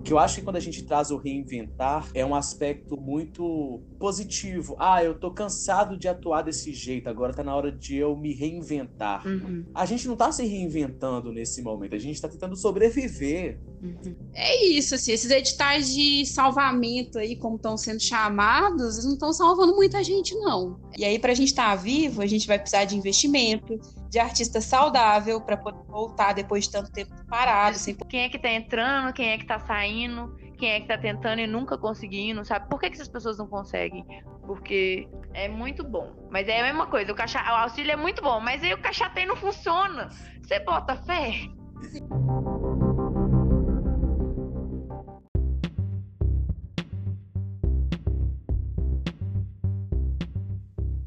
Porque eu acho que quando a gente traz o reinventar, é um aspecto muito positivo. Ah, eu tô cansado de atuar desse jeito, agora tá na hora de eu me reinventar. Uhum. A gente não tá se reinventando nesse momento, a gente tá tentando sobreviver. Uhum. É isso, assim, esses editais de salvamento aí, como estão sendo chamados, eles não estão salvando muita gente, não. E aí, pra gente estar tá vivo, a gente vai precisar de investimento, de artista saudável para poder voltar depois de tanto tempo parado. Assim. Quem é que tá entrando, quem é que tá saindo, quem é que tá tentando e nunca conseguindo, sabe? Por que, que essas pessoas não conseguem? Porque é muito bom. Mas é a mesma coisa, o, caixa, o auxílio é muito bom, mas aí o caixatem não funciona. Você bota fé?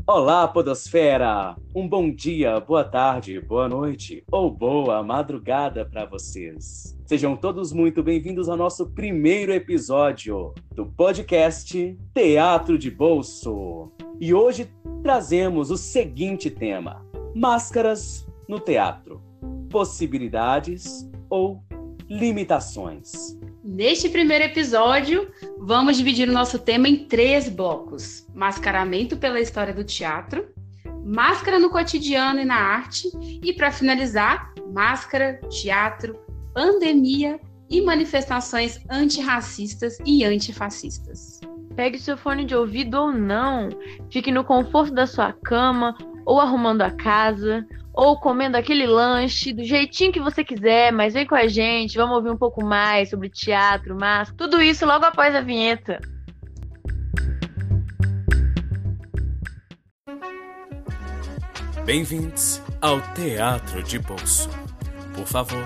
Olá, Podosfera! Um bom dia, boa tarde, boa noite ou boa madrugada para vocês. Sejam todos muito bem-vindos ao nosso primeiro episódio do podcast Teatro de Bolso. E hoje trazemos o seguinte tema: Máscaras no teatro. Possibilidades ou limitações. Neste primeiro episódio, vamos dividir o nosso tema em três blocos: mascaramento pela história do teatro, máscara no cotidiano e na arte, e para finalizar, máscara, teatro, pandemia e manifestações antirracistas e antifascistas. Pegue seu fone de ouvido ou não, fique no conforto da sua cama ou arrumando a casa, ou comendo aquele lanche do jeitinho que você quiser, mas vem com a gente, vamos ouvir um pouco mais sobre teatro, máscara, tudo isso logo após a vinheta. Bem-vindos ao Teatro de Bolso. Por favor,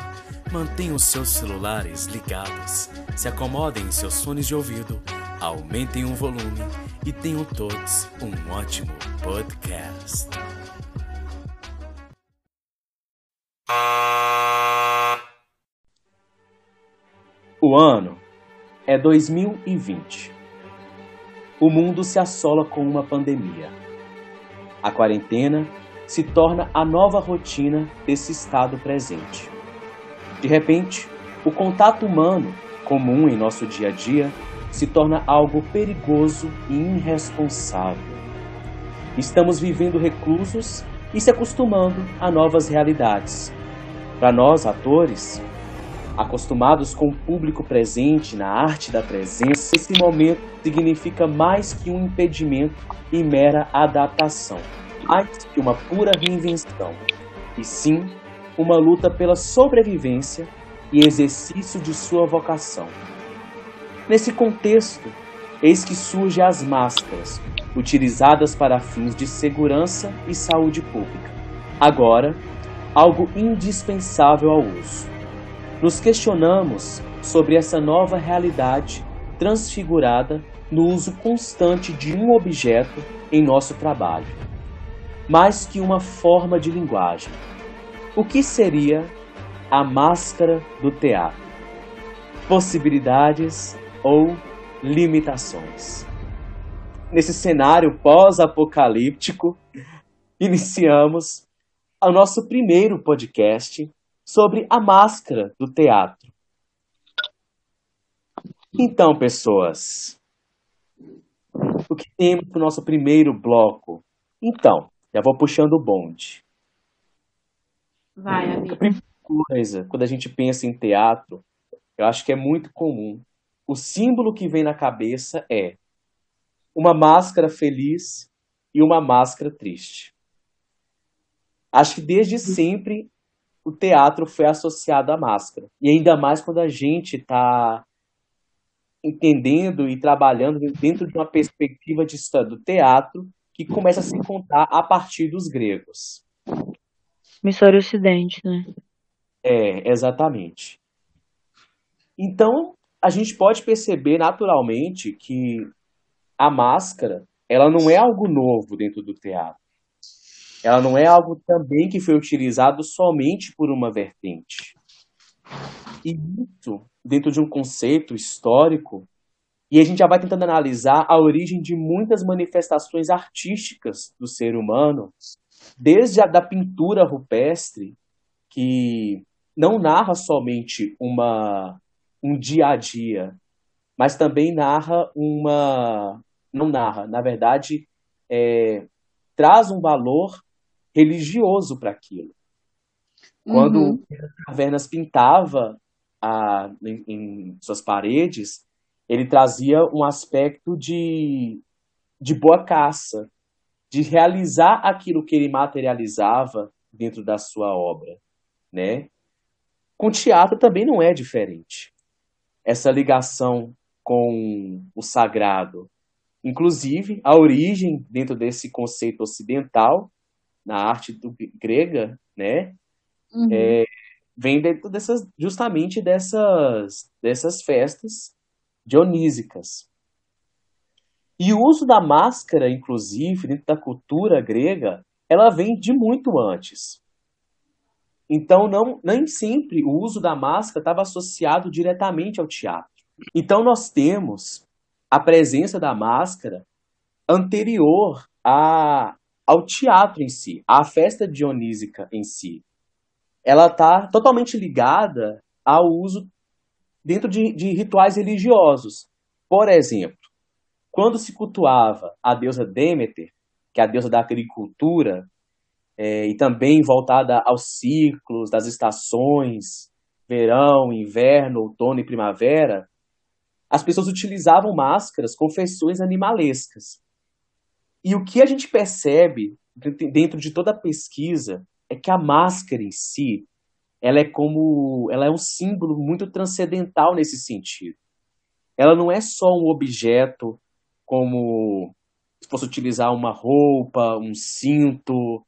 mantenham seus celulares ligados, se acomodem em seus fones de ouvido, aumentem o volume e tenham todos um ótimo podcast. O ano é 2020. O mundo se assola com uma pandemia. A quarentena se torna a nova rotina desse estado presente. De repente, o contato humano, comum em nosso dia a dia, se torna algo perigoso e irresponsável. Estamos vivendo reclusos e se acostumando a novas realidades. Para nós, atores, acostumados com o público presente na arte da presença, esse momento significa mais que um impedimento e mera adaptação, mais que uma pura reinvenção, e sim uma luta pela sobrevivência e exercício de sua vocação. Nesse contexto, eis que surgem as máscaras, utilizadas para fins de segurança e saúde pública. Agora, algo indispensável ao uso. Nos questionamos sobre essa nova realidade transfigurada no uso constante de um objeto em nosso trabalho, mais que uma forma de linguagem. O que seria a máscara do teatro? Possibilidades ou limitações? Nesse cenário pós-apocalíptico, iniciamos o nosso primeiro podcast sobre a máscara do teatro. Então, pessoas, o que temos para o nosso primeiro bloco? Então, já vou puxando o bonde. Vai, amigo. A primeira coisa, quando a gente pensa em teatro, eu acho que é muito comum. O símbolo que vem na cabeça é uma máscara feliz e uma máscara triste. Acho que desde sempre o teatro foi associado à máscara. E ainda mais quando a gente está entendendo e trabalhando dentro de uma perspectiva de história do teatro que começa a se contar a partir dos gregos. Missório Ocidente, né? É, exatamente. Então, a gente pode perceber naturalmente que a máscara, ela não é algo novo dentro do teatro. Ela não é algo também que foi utilizado somente por uma vertente. E isso, dentro de um conceito histórico, e a gente já vai tentando analisar a origem de muitas manifestações artísticas do ser humano, desde a da pintura rupestre, que não narra somente uma, um dia a dia, mas também narra uma. Não narra, na verdade, é, traz um valor religioso para aquilo. Quando uhum. Cavernas pintava a, em, em, suas paredes, ele trazia um aspecto de, de boa caça, de realizar aquilo que ele materializava dentro da sua obra, né? Com teatro também não é diferente. Essa ligação com o sagrado, inclusive a origem dentro desse conceito ocidental na arte do, grega, né? Uhum. É, vem dentro dessas, justamente dessas, dessas festas dionísicas. E o uso da máscara, inclusive, dentro da cultura grega, ela vem de muito antes. Então, não, nem sempre o uso da máscara estava associado diretamente ao teatro. Então, nós temos a presença da máscara anterior a, ao teatro em si, à festa dionísica em si. Ela está totalmente ligada ao uso dentro de, de rituais religiosos. Por exemplo, quando se cultuava a deusa Deméter, que é a deusa da agricultura, é, e também voltada aos ciclos das estações, verão, inverno, outono e primavera, as pessoas utilizavam máscaras com feições animalescas. E o que a gente percebe dentro de toda a pesquisa é que a máscara em si, ela é como, ela é um símbolo muito transcendental nesse sentido. Ela não é só um objeto como se fosse utilizar uma roupa, um cinto,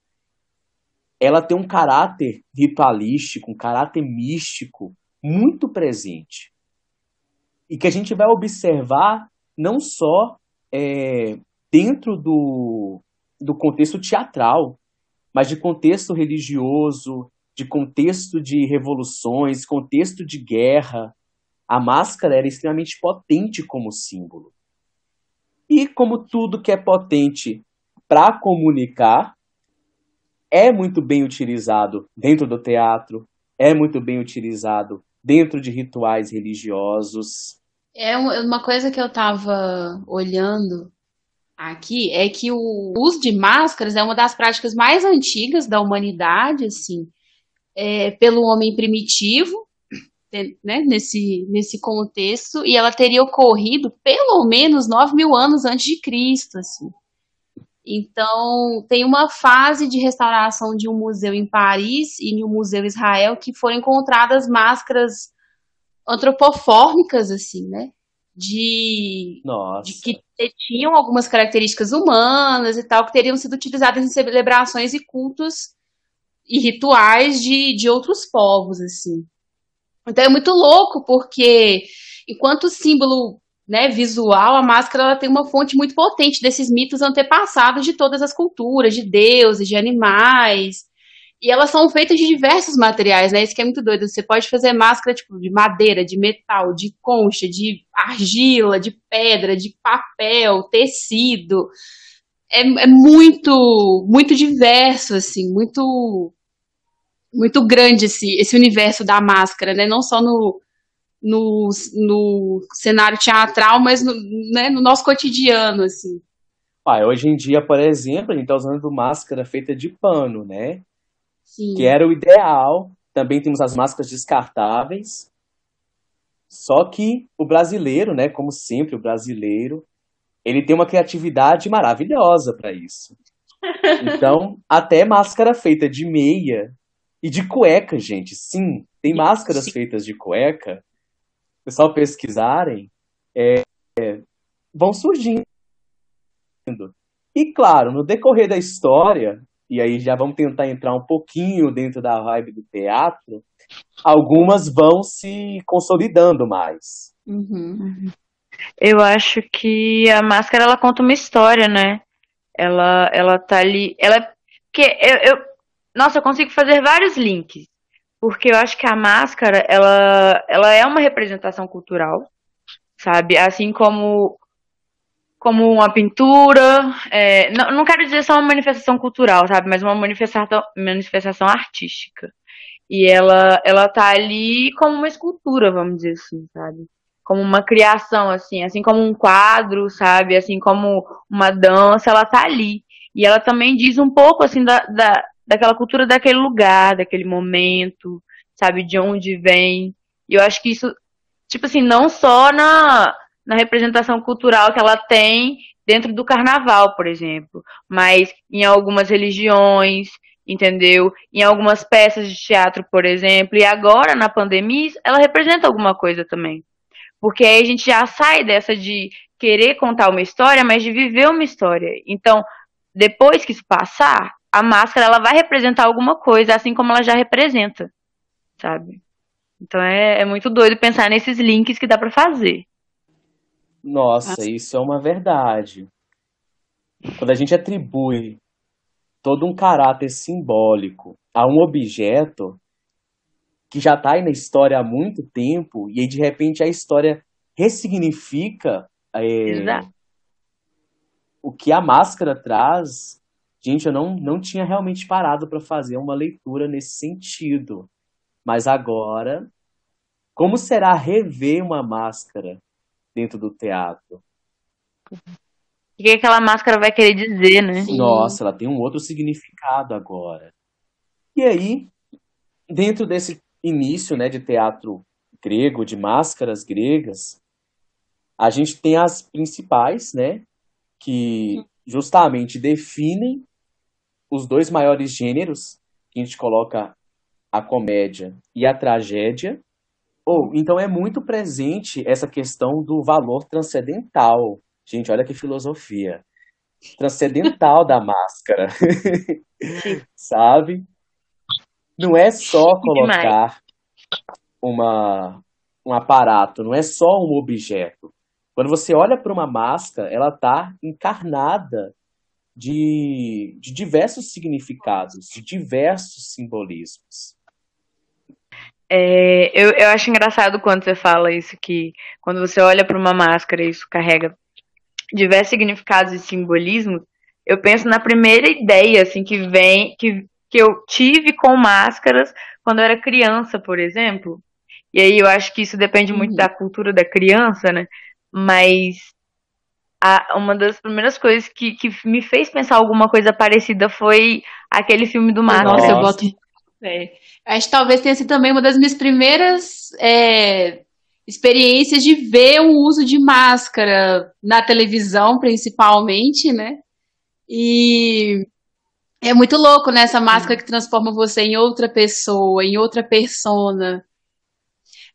ela tem um caráter ritualístico, um caráter místico muito presente. E que a gente vai observar não só é, dentro do, do contexto teatral, mas de contexto religioso, de contexto de revoluções, contexto de guerra. A máscara era extremamente potente como símbolo. E como tudo que é potente para comunicar, é muito bem utilizado dentro do teatro, é muito bem utilizado dentro de rituais religiosos. É uma coisa que eu estava olhando aqui é que o uso de máscaras é uma das práticas mais antigas da humanidade, assim, é, pelo homem primitivo, né, nesse, nesse contexto, e ela teria ocorrido pelo menos 9 mil anos antes de Cristo, assim. Então, tem uma fase de restauração de um museu em Paris e de um museu em Israel que foram encontradas máscaras antropofórmicas, assim, né? De, de que tinham algumas características humanas e tal, que teriam sido utilizadas em celebrações e cultos e rituais de, de outros povos, assim. Então é muito louco, porque enquanto símbolo né, visual, a máscara ela tem uma fonte muito potente desses mitos antepassados de todas as culturas, de deuses, de animais. E elas são feitas de diversos materiais, né? Isso que é muito doido. Você pode fazer máscara tipo de madeira, de metal, de concha, de argila, de pedra, de papel, tecido. É, é muito, muito diverso, assim, muito, muito grande esse, esse universo da máscara, né? Não só no, no, no cenário teatral, mas no, né, no nosso cotidiano, assim. Ah, hoje em dia, por exemplo, a gente está usando máscara feita de pano, né? Sim. Que era o ideal. Também temos as máscaras descartáveis. Só que o brasileiro, né, como sempre, o brasileiro, ele tem uma criatividade maravilhosa para isso. Então, até máscara feita de meia e de cueca, gente. Sim, tem máscaras Sim. feitas de cueca pessoal pesquisarem, é, é, vão surgindo. E claro, no decorrer da história, e aí já vamos tentar entrar um pouquinho dentro da vibe do teatro, algumas vão se consolidando mais. Uhum. Eu acho que a máscara ela conta uma história, né? Ela, ela tá ali. Ela. Que eu, eu, nossa, eu consigo fazer vários links porque eu acho que a máscara, ela, ela é uma representação cultural, sabe? Assim como como uma pintura, é, não, não quero dizer só uma manifestação cultural, sabe? Mas uma manifestação, manifestação artística. E ela, ela tá ali como uma escultura, vamos dizer assim, sabe? Como uma criação, assim, assim como um quadro, sabe? Assim como uma dança, ela tá ali. E ela também diz um pouco, assim, da, da, daquela cultura daquele lugar, daquele momento, sabe? De onde vem. E eu acho que isso, tipo assim, não só na, na representação cultural que ela tem dentro do carnaval, por exemplo, mas em algumas religiões, entendeu? Em algumas peças de teatro, por exemplo, e agora na pandemia, ela representa alguma coisa também. Porque aí a gente já sai dessa de querer contar uma história, mas de viver uma história. Então, depois que isso passar, a máscara ela vai representar alguma coisa, assim como ela já representa, sabe? Então é, é muito doido pensar nesses links que dá para fazer. Nossa, Nossa, isso é uma verdade. Quando a gente atribui todo um caráter simbólico a um objeto que já está aí na história há muito tempo, e aí de repente a história ressignifica é, o que a máscara traz. Gente, eu não, não tinha realmente parado para fazer uma leitura nesse sentido. Mas agora, como será rever uma máscara dentro do teatro? O que aquela máscara vai querer dizer, né? Sim. Nossa, ela tem um outro significado agora. E aí, dentro desse início né, de teatro grego, de máscaras gregas, a gente tem as principais, né? Que justamente definem os dois maiores gêneros que a gente coloca a comédia e a tragédia. Ou, oh, então é muito presente essa questão do valor transcendental. Gente, olha que filosofia. Transcendental da máscara. Sabe? Não é só colocar uma, um aparato, não é só um objeto. Quando você olha para uma máscara, ela está encarnada de, de diversos significados, de diversos simbolismos. É, eu, eu acho engraçado quando você fala isso, que quando você olha para uma máscara, isso carrega diversos significados e simbolismos. Eu penso na primeira ideia, assim, que vem, que, que eu tive com máscaras quando eu era criança, por exemplo. E aí eu acho que isso depende muito uhum. da cultura da criança, né? Mas a, uma das primeiras coisas que, que me fez pensar alguma coisa parecida foi aquele filme do Máscara. Nossa, eu boto é. Acho que talvez tenha sido também uma das minhas primeiras é, experiências de ver o uso de máscara na televisão, principalmente, né? E é muito louco, né? Essa máscara que transforma você em outra pessoa, em outra persona.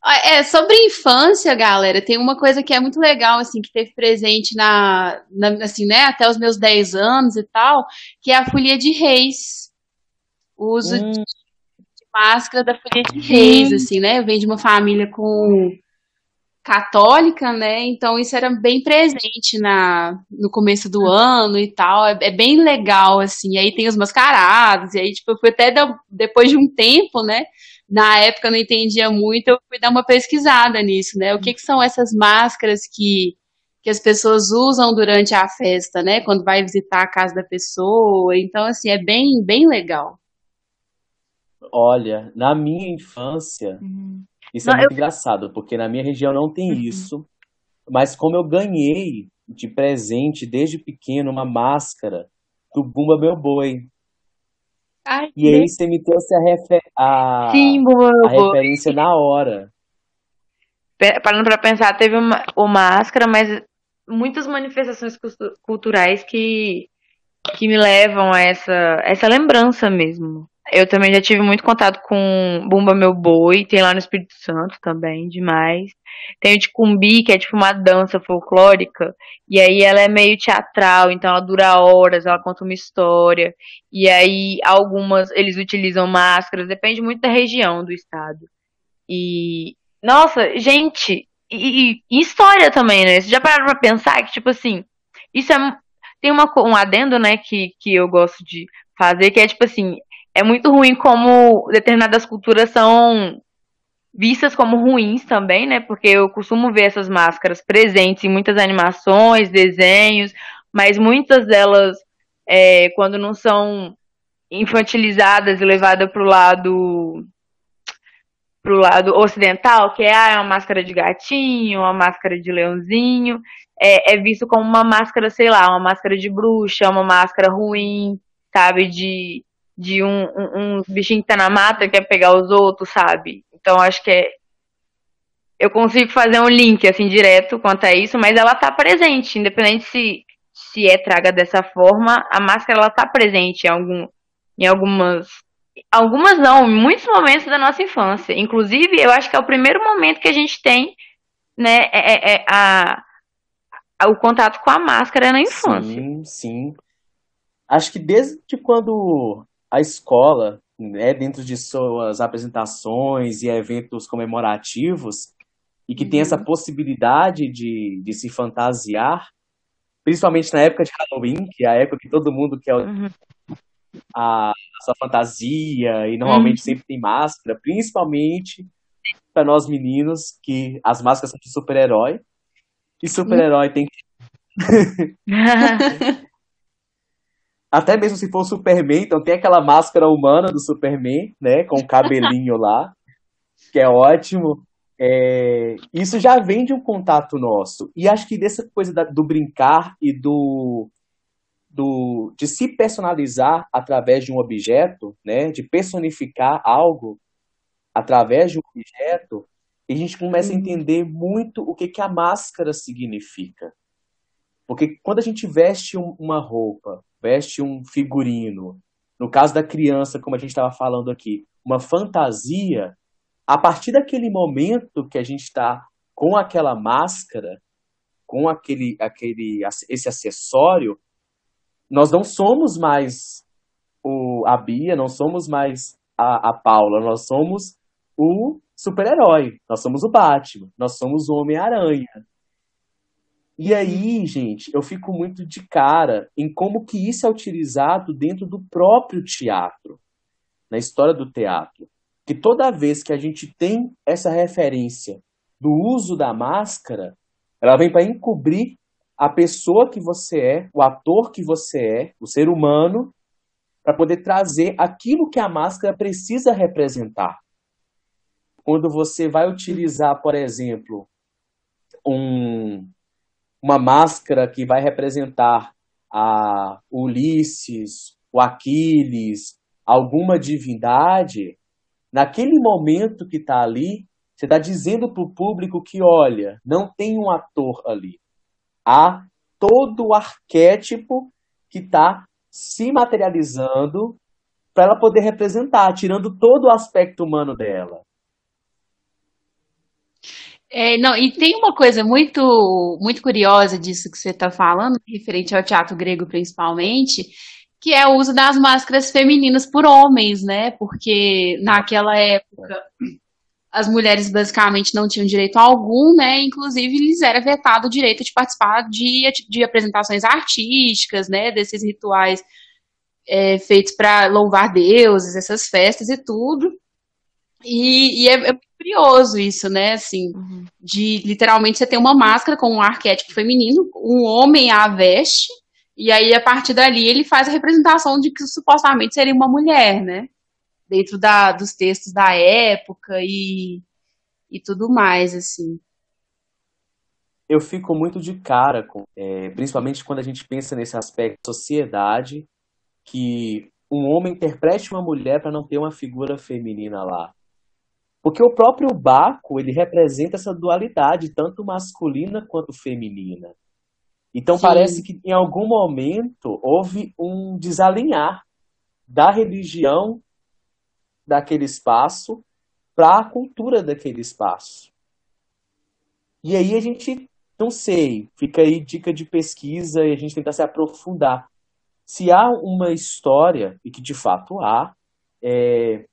É, sobre infância, galera, tem uma coisa que é muito legal, assim, que teve presente na, na assim, né, até os meus 10 anos e tal, que é a folia de reis. O uso hum. Máscara da Folia de Reis, assim, né? Vem de uma família com católica, né? Então isso era bem presente na, no começo do ano e tal. É, é bem legal, assim. E aí tem os mascarados, e aí, tipo, eu fui até depois de um tempo, né? Na época eu não entendia muito, eu fui dar uma pesquisada nisso, né? O que, que são essas máscaras que, que as pessoas usam durante a festa, né? Quando vai visitar a casa da pessoa. Então, assim, é bem, bem legal. Olha, na minha infância, uhum. isso é não, é muito eu... engraçado, porque na minha região não tem uhum. isso. Mas como eu ganhei de presente desde pequeno uma máscara do Bumba Meu Boi. Ai, e aí você me trouxe a, refer... a... Sim, Bumba Meu a referência na hora. Parando para pensar, teve uma, uma máscara, mas muitas manifestações culturais que, que me levam a essa, essa lembrança mesmo. Eu também já tive muito contato com Bumba Meu Boi, tem lá no Espírito Santo também, demais. Tem o Ticumbi, que é tipo uma dança folclórica, e aí ela é meio teatral, então ela dura horas, ela conta uma história, e aí algumas eles utilizam máscaras, depende muito da região do estado. E, nossa, gente, e, e história também, né? Vocês já pararam pra pensar que, tipo assim, isso é. Tem uma, um adendo, né, que, que eu gosto de fazer, que é tipo assim, é muito ruim como determinadas culturas são vistas como ruins também, né? Porque eu costumo ver essas máscaras presentes em muitas animações, desenhos, mas muitas delas, é, quando não são infantilizadas e levadas para o lado pro lado ocidental, que é, ah, é uma máscara de gatinho, uma máscara de leãozinho, é, é visto como uma máscara, sei lá, uma máscara de bruxa, uma máscara ruim, sabe? De, de um, um, bichinho que tá na mata quer pegar os outros, sabe? Então acho que é. Eu consigo fazer um link assim direto quanto a isso, mas ela tá presente, independente se, se é traga dessa forma, a máscara ela tá presente em, algum, em algumas Algumas não, em muitos momentos da nossa infância. Inclusive, eu acho que é o primeiro momento que a gente tem, né, é, é, é a, a, o contato com a máscara na infância. Sim, sim. Acho que desde quando a escola, né, dentro de suas apresentações e eventos comemorativos, e que uhum. tem essa uhum. possibilidade de, de se fantasiar, principalmente na época de Halloween, que é a época que todo mundo quer uhum a, a sua fantasia e normalmente uhum. sempre tem máscara, principalmente para nós meninos que as máscaras são de super-herói e super-herói tem que Até mesmo se for o Superman, então tem aquela máscara humana do Superman, né, com o cabelinho lá, que é ótimo. É, isso já vem de um contato nosso. E acho que dessa coisa da, do brincar e do do, de se personalizar através de um objeto, né, de personificar algo através de um objeto, a gente começa a uhum. entender muito o que, que a máscara significa. Porque quando a gente veste um, uma roupa, veste um figurino, no caso da criança, como a gente estava falando aqui, uma fantasia, a partir daquele momento que a gente está com aquela máscara, com aquele, aquele esse acessório, nós não somos mais o, a Bia, não somos mais a, a Paula, nós somos o super-herói, nós somos o Batman, nós somos o Homem-Aranha. E aí, gente, eu fico muito de cara em como que isso é utilizado dentro do próprio teatro, na história do teatro. Que toda vez que a gente tem essa referência do uso da máscara, ela vem para encobrir a pessoa que você é, o ator que você é, o ser humano, para poder trazer aquilo que a máscara precisa representar. Quando você vai utilizar, por exemplo, um, uma máscara que vai representar a Ulisses, o Aquiles, alguma divindade, naquele momento que está ali, você está dizendo para o público que, olha, não tem um ator ali a todo o arquétipo que está se materializando para ela poder representar, tirando todo o aspecto humano dela. É, não, e tem uma coisa muito, muito curiosa disso que você está falando, referente ao teatro grego principalmente, que é o uso das máscaras femininas por homens, né? Porque naquela época as mulheres basicamente não tinham direito algum, né? Inclusive, lhes era vetado o direito de participar de, de apresentações artísticas, né? Desses rituais é, feitos para louvar deuses, essas festas e tudo. E, e é, é, curioso isso, né? Assim, uhum. de literalmente você ter uma máscara com um arquétipo feminino, um homem a veste, e aí a partir dali ele faz a representação de que supostamente seria uma mulher, né? dentro da, dos textos da época e, e tudo mais, assim. Eu fico muito de cara, com, é, principalmente quando a gente pensa nesse aspecto de sociedade, que um homem interprete uma mulher para não ter uma figura feminina lá. Porque o próprio Baco, ele representa essa dualidade, tanto masculina quanto feminina. Então Sim. parece que em algum momento houve um desalinhar da religião daquele espaço para a cultura daquele espaço. E aí a gente, não sei, fica aí dica de pesquisa e a gente tenta se aprofundar. Se há uma história, e que de fato há, é,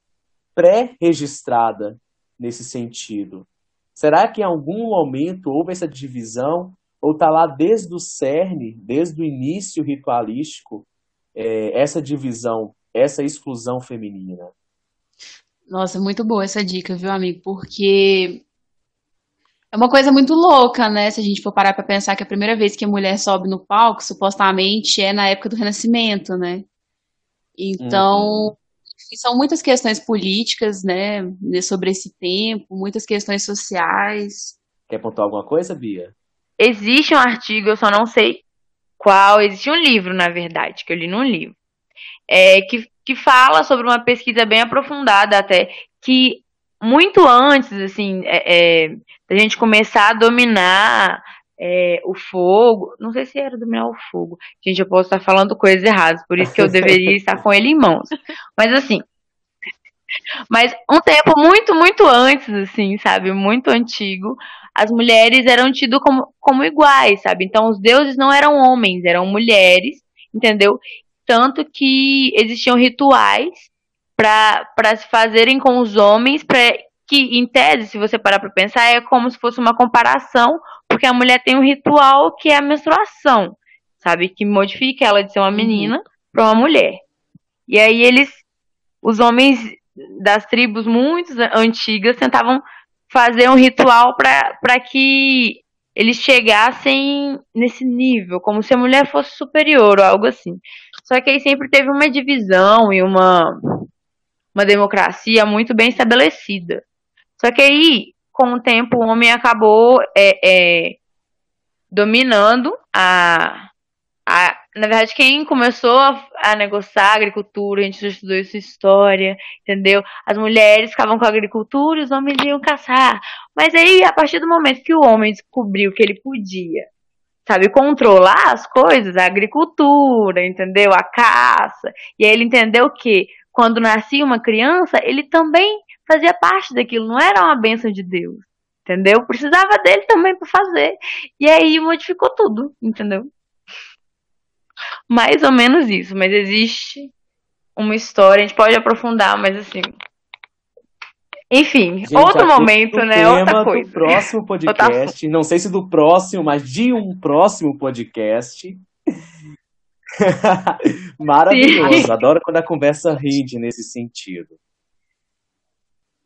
pré-registrada nesse sentido, será que em algum momento houve essa divisão ou está lá desde o cerne, desde o início ritualístico, é, essa divisão, essa exclusão feminina? Nossa, muito boa essa dica, viu, amigo? Porque é uma coisa muito louca, né? Se a gente for parar para pensar que a primeira vez que a mulher sobe no palco, supostamente, é na época do Renascimento, né? Então, uhum. São muitas questões políticas, né, sobre esse tempo, muitas questões sociais. Quer pontuar alguma coisa, Bia? Existe um artigo, eu só não sei qual, existe um livro, na verdade, que eu li num livro, é, que, que fala sobre uma pesquisa bem aprofundada até, que muito antes, assim, é, é, da gente começar a dominar é, o fogo. Não sei se era dominar o fogo. Gente, eu posso estar falando coisas erradas, por isso que eu deveria estar com ele em mãos. Mas assim. Mas um tempo muito, muito antes, assim, sabe? Muito antigo, as mulheres eram tidas como, como iguais, sabe? Então os deuses não eram homens, eram mulheres, entendeu? Tanto que existiam rituais para se fazerem com os homens, pra, que em tese, se você parar para pensar, é como se fosse uma comparação, porque a mulher tem um ritual que é a menstruação, sabe? Que modifica ela de ser uma uhum. menina uhum. para uma mulher. E aí eles, os homens das tribos muito antigas, tentavam fazer um ritual para que eles chegassem nesse nível, como se a mulher fosse superior ou algo assim. Só que aí sempre teve uma divisão e uma uma democracia muito bem estabelecida. Só que aí, com o tempo, o homem acabou é, é, dominando a, a. Na verdade, quem começou a, a negociar a agricultura, a gente estudou isso história, entendeu? As mulheres ficavam com a agricultura e os homens iam caçar. Mas aí, a partir do momento que o homem descobriu que ele podia sabe, controlar as coisas, a agricultura, entendeu? A caça. E aí ele entendeu que quando nascia uma criança, ele também fazia parte daquilo, não era uma bênção de Deus, entendeu? Precisava dele também para fazer. E aí modificou tudo, entendeu? Mais ou menos isso, mas existe uma história, a gente pode aprofundar, mas assim. Enfim, gente, outro momento, né? Outra coisa. Do próximo podcast, não sei se do próximo, mas de um próximo podcast. Maravilhoso. Sim. Adoro quando a conversa rende nesse sentido.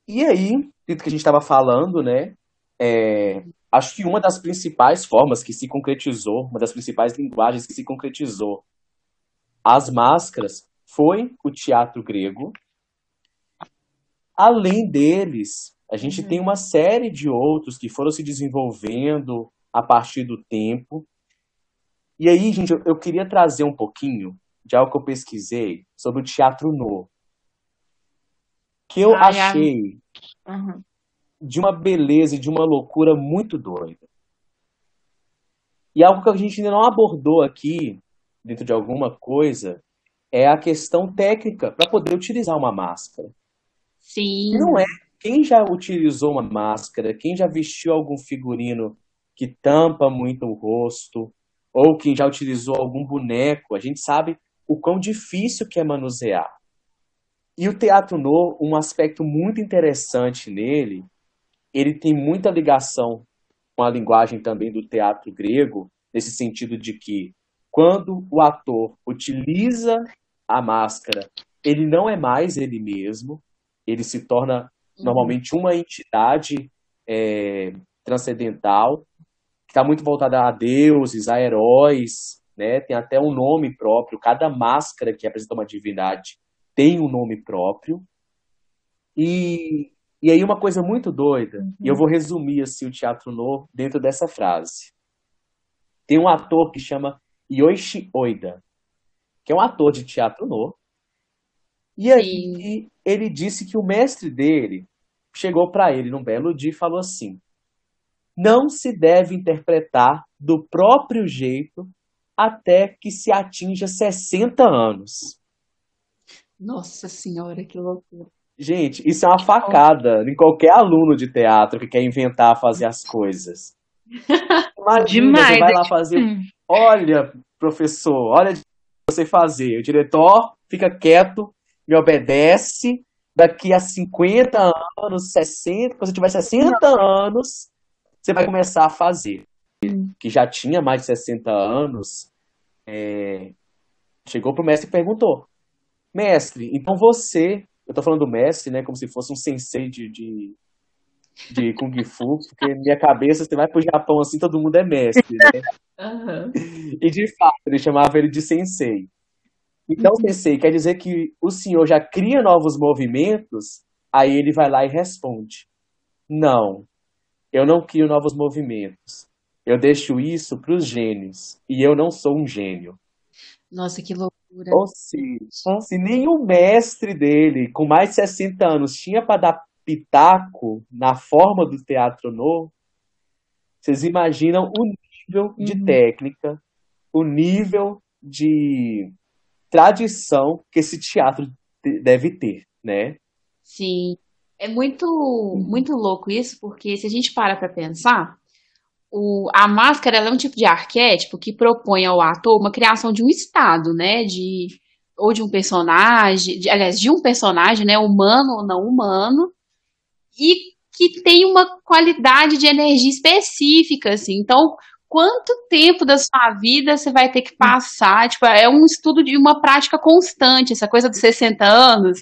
E aí, do que a gente estava falando, né? É, acho que uma das principais formas que se concretizou, uma das principais linguagens que se concretizou as máscaras foi o teatro grego. Além deles, a gente uhum. tem uma série de outros que foram se desenvolvendo a partir do tempo. E aí, gente, eu, eu queria trazer um pouquinho de algo que eu pesquisei sobre o teatro novo. Que eu ai, achei ai. Uhum. de uma beleza e de uma loucura muito doida. E algo que a gente ainda não abordou aqui, dentro de alguma coisa, é a questão técnica para poder utilizar uma máscara. Sim. Não é. Quem já utilizou uma máscara, quem já vestiu algum figurino que tampa muito o rosto, ou quem já utilizou algum boneco, a gente sabe o quão difícil que é manusear. E o teatro no, um aspecto muito interessante nele, ele tem muita ligação com a linguagem também do teatro grego, nesse sentido de que quando o ator utiliza a máscara, ele não é mais ele mesmo, ele se torna uhum. normalmente uma entidade é, transcendental está muito voltada a deuses, a heróis, né? Tem até um nome próprio. Cada máscara que apresenta uma divindade tem um nome próprio. E, e aí uma coisa muito doida, uhum. e eu vou resumir assim, o teatro no dentro dessa frase. Tem um ator que chama Yoichi Oida, que é um ator de teatro no. E aí ele disse que o mestre dele chegou para ele num belo dia e falou assim: não se deve interpretar do próprio jeito até que se atinja 60 anos. Nossa Senhora, que loucura. Gente, isso é uma facada em qualquer aluno de teatro que quer inventar fazer as coisas. Imagina, Demais. você vai lá fazer. Hum. Olha, professor, olha você fazer. O diretor fica quieto, me obedece. Daqui a 50 anos, 60, quando você tiver 60 anos, você vai começar a fazer. Que já tinha mais de 60 anos, é, chegou pro mestre e perguntou: Mestre, então você. Eu tô falando do mestre, né? Como se fosse um sensei de, de, de Kung Fu, porque minha cabeça, você vai pro Japão assim, todo mundo é mestre, né? Uhum. E de fato, ele chamava ele de sensei. Então eu pensei, quer dizer que o senhor já cria novos movimentos, aí ele vai lá e responde: Não, eu não crio novos movimentos. Eu deixo isso para os gênios. E eu não sou um gênio. Nossa, que loucura. Ou seja, se nenhum mestre dele, com mais de 60 anos, tinha para dar pitaco na forma do teatro novo, vocês imaginam o nível de uhum. técnica, o nível de tradição que esse teatro deve ter, né? Sim. É muito, muito louco isso, porque se a gente para para pensar, o, a máscara é um tipo de arquétipo que propõe ao ator uma criação de um estado, né? De, ou de um personagem, de, aliás, de um personagem, né? Humano ou não humano, e que tem uma qualidade de energia específica, assim. Então, quanto tempo da sua vida você vai ter que passar? Tipo, é um estudo de uma prática constante, essa coisa dos 60 anos.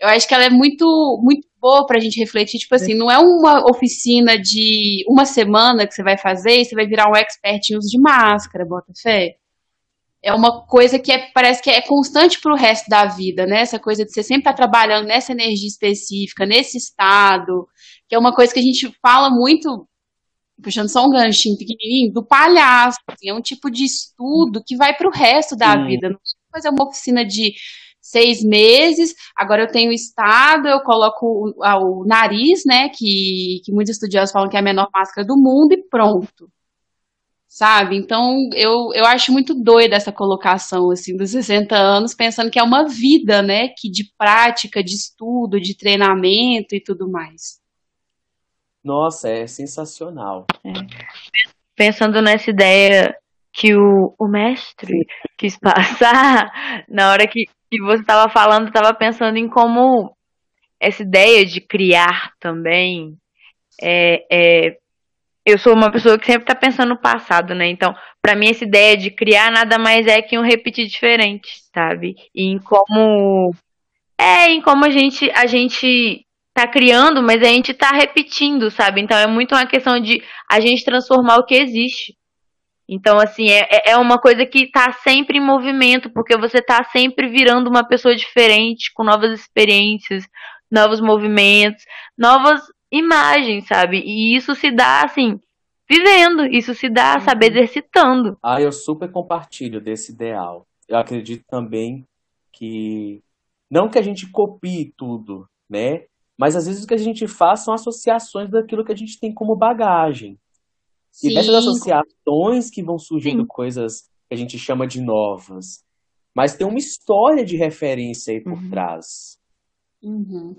Eu acho que ela é muito, muito boa pra gente refletir. Tipo assim, não é uma oficina de uma semana que você vai fazer e você vai virar um expert em uso de máscara, bota fé é uma coisa que é, parece que é constante para o resto da vida, né? Essa coisa de você sempre estar tá trabalhando nessa energia específica, nesse estado, que é uma coisa que a gente fala muito, puxando só um ganchinho pequenininho, do palhaço. Assim, é um tipo de estudo que vai para o resto da vida. Não é fazer uma oficina de seis meses, agora eu tenho estado, eu coloco o, o nariz, né? Que, que muitos estudiosos falam que é a menor máscara do mundo, e pronto sabe? Então, eu, eu acho muito doida essa colocação, assim, dos 60 anos, pensando que é uma vida, né, que de prática, de estudo, de treinamento e tudo mais. Nossa, é sensacional. É. Pensando nessa ideia que o, o mestre quis passar, na hora que, que você estava falando, estava pensando em como essa ideia de criar também é, é, eu sou uma pessoa que sempre está pensando no passado, né? Então, para mim, essa ideia de criar nada mais é que um repetir diferente, sabe? E em como. É, em como a gente, a gente tá criando, mas a gente tá repetindo, sabe? Então é muito uma questão de a gente transformar o que existe. Então, assim, é, é, é uma coisa que tá sempre em movimento, porque você tá sempre virando uma pessoa diferente, com novas experiências, novos movimentos, novas imagem, sabe? E isso se dá, assim, vivendo, isso se dá, uhum. sabe, exercitando. Ah, eu super compartilho desse ideal. Eu acredito também que. Não que a gente copie tudo, né? Mas às vezes o que a gente faz são associações daquilo que a gente tem como bagagem. Sim. E dessas associações que vão surgindo Sim. coisas que a gente chama de novas. Mas tem uma história de referência aí por uhum. trás. Uhum.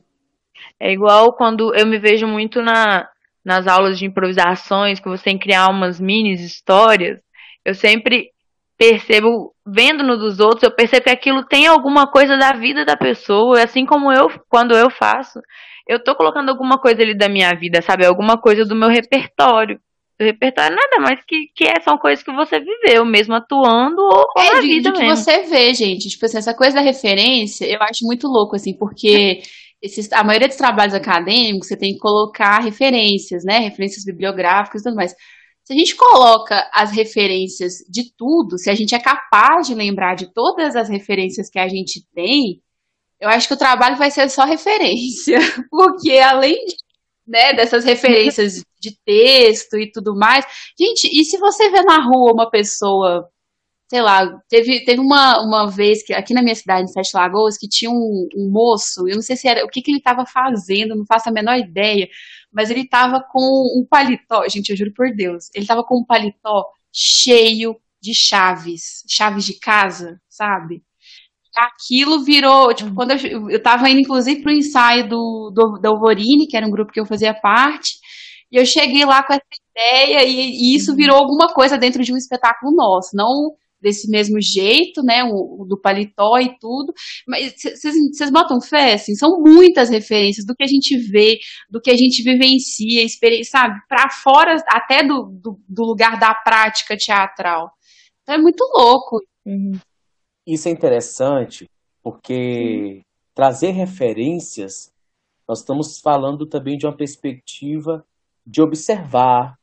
É igual quando eu me vejo muito na, nas aulas de improvisações, que você tem que criar umas mini histórias. Eu sempre percebo, vendo no dos outros, eu percebo que aquilo tem alguma coisa da vida da pessoa, assim como eu, quando eu faço, eu tô colocando alguma coisa ali da minha vida, sabe? Alguma coisa do meu repertório. Repertório nada mais que, que é, são coisas que você viveu, mesmo atuando ou, ou é, na vida de que mesmo. você vê, gente. Tipo assim, essa coisa da referência, eu acho muito louco, assim, porque esses, a maioria dos trabalhos acadêmicos você tem que colocar referências, né? Referências bibliográficas e tudo mais. Se a gente coloca as referências de tudo, se a gente é capaz de lembrar de todas as referências que a gente tem, eu acho que o trabalho vai ser só referência. Porque além de, né, dessas referências de texto e tudo mais. Gente, e se você vê na rua uma pessoa sei lá, teve, teve uma, uma vez que aqui na minha cidade, em Sete Lagoas, que tinha um, um moço, eu não sei se era o que, que ele estava fazendo, não faço a menor ideia, mas ele estava com um paletó, gente, eu juro por Deus, ele estava com um paletó cheio de chaves, chaves de casa, sabe? Aquilo virou, tipo, quando eu, eu tava indo, inclusive, pro ensaio do, do, do que era um grupo que eu fazia parte, e eu cheguei lá com essa ideia, e, e isso virou alguma coisa dentro de um espetáculo nosso, não desse mesmo jeito, né? O, o do paletó e tudo. Mas vocês botam fé, assim, são muitas referências do que a gente vê, do que a gente vivencia, sabe? Para fora até do, do, do, lugar da prática teatral. Então é muito louco. Uhum. Isso é interessante porque trazer referências, nós estamos falando também de uma perspectiva de observar,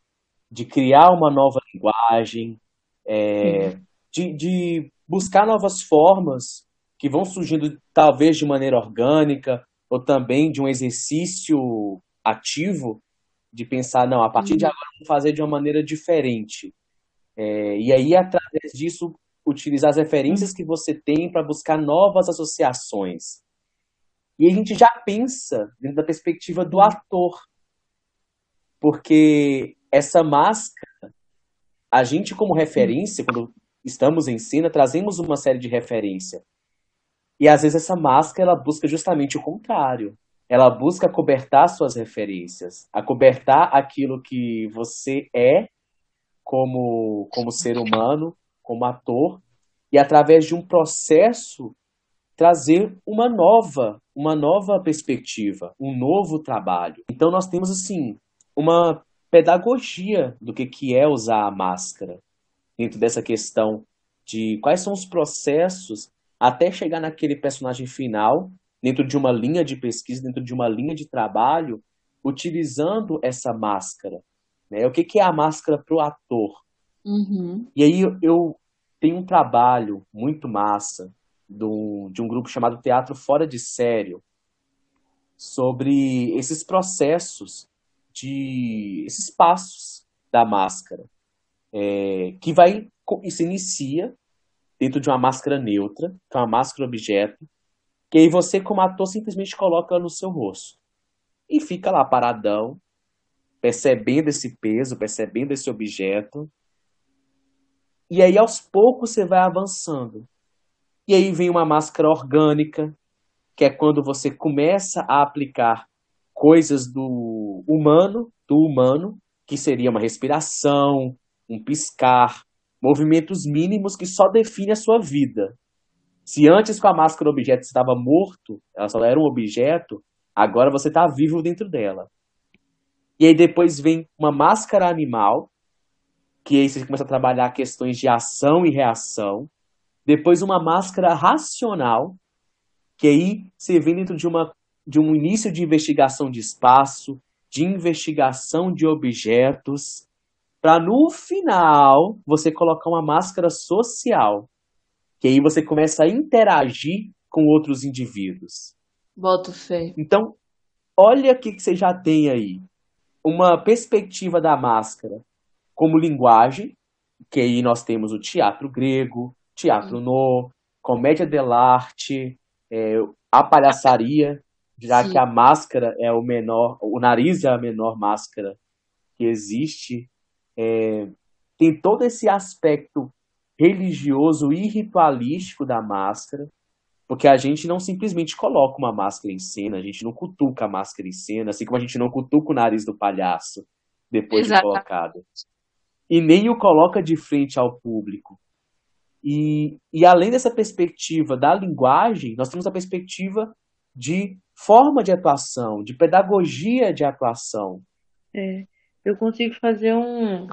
de criar uma nova linguagem, é, de, de buscar novas formas que vão surgindo talvez de maneira orgânica ou também de um exercício ativo de pensar, não, a partir de uhum. agora vou fazer de uma maneira diferente. É, e aí, através disso, utilizar as referências que você tem para buscar novas associações. E a gente já pensa dentro da perspectiva do ator, porque essa máscara, a gente como referência, quando estamos em cena, trazemos uma série de referência. E às vezes essa máscara ela busca justamente o contrário. Ela busca cobertar suas referências, acobertar aquilo que você é como, como ser humano, como ator, e através de um processo trazer uma nova, uma nova perspectiva, um novo trabalho. Então nós temos assim uma pedagogia do que que é usar a máscara dentro dessa questão de quais são os processos até chegar naquele personagem final, dentro de uma linha de pesquisa, dentro de uma linha de trabalho, utilizando essa máscara. Né? O que, que é a máscara para o ator? Uhum. E aí eu tenho um trabalho muito massa um, de um grupo chamado Teatro Fora de Sério sobre esses processos de esses passos da máscara é, que vai se inicia dentro de uma máscara neutra, que é uma máscara objeto, que aí você como ator simplesmente coloca no seu rosto e fica lá paradão, percebendo esse peso, percebendo esse objeto e aí, aos poucos, você vai avançando. E aí vem uma máscara orgânica, que é quando você começa a aplicar coisas do humano, do humano, que seria uma respiração, um piscar, movimentos mínimos que só definem a sua vida. Se antes com a máscara objeto estava morto, ela só era um objeto, agora você está vivo dentro dela. E aí depois vem uma máscara animal, que aí você começa a trabalhar questões de ação e reação. Depois uma máscara racional, que aí você vem dentro de, uma, de um início de investigação de espaço, de investigação de objetos, para no final você colocar uma máscara social, que aí você começa a interagir com outros indivíduos. Boto fé. Então, olha o que, que você já tem aí. Uma perspectiva da máscara como linguagem, que aí nós temos o teatro grego, teatro no, comédia dell'arte, é, a palhaçaria, já Sim. que a máscara é o menor, o nariz é a menor máscara que existe. É, tem todo esse aspecto religioso e ritualístico da máscara, porque a gente não simplesmente coloca uma máscara em cena, a gente não cutuca a máscara em cena, assim como a gente não cutuca o nariz do palhaço depois Exato. de colocado e nem o coloca de frente ao público. E, e além dessa perspectiva da linguagem, nós temos a perspectiva de forma de atuação, de pedagogia de atuação. É, eu consigo fazer um,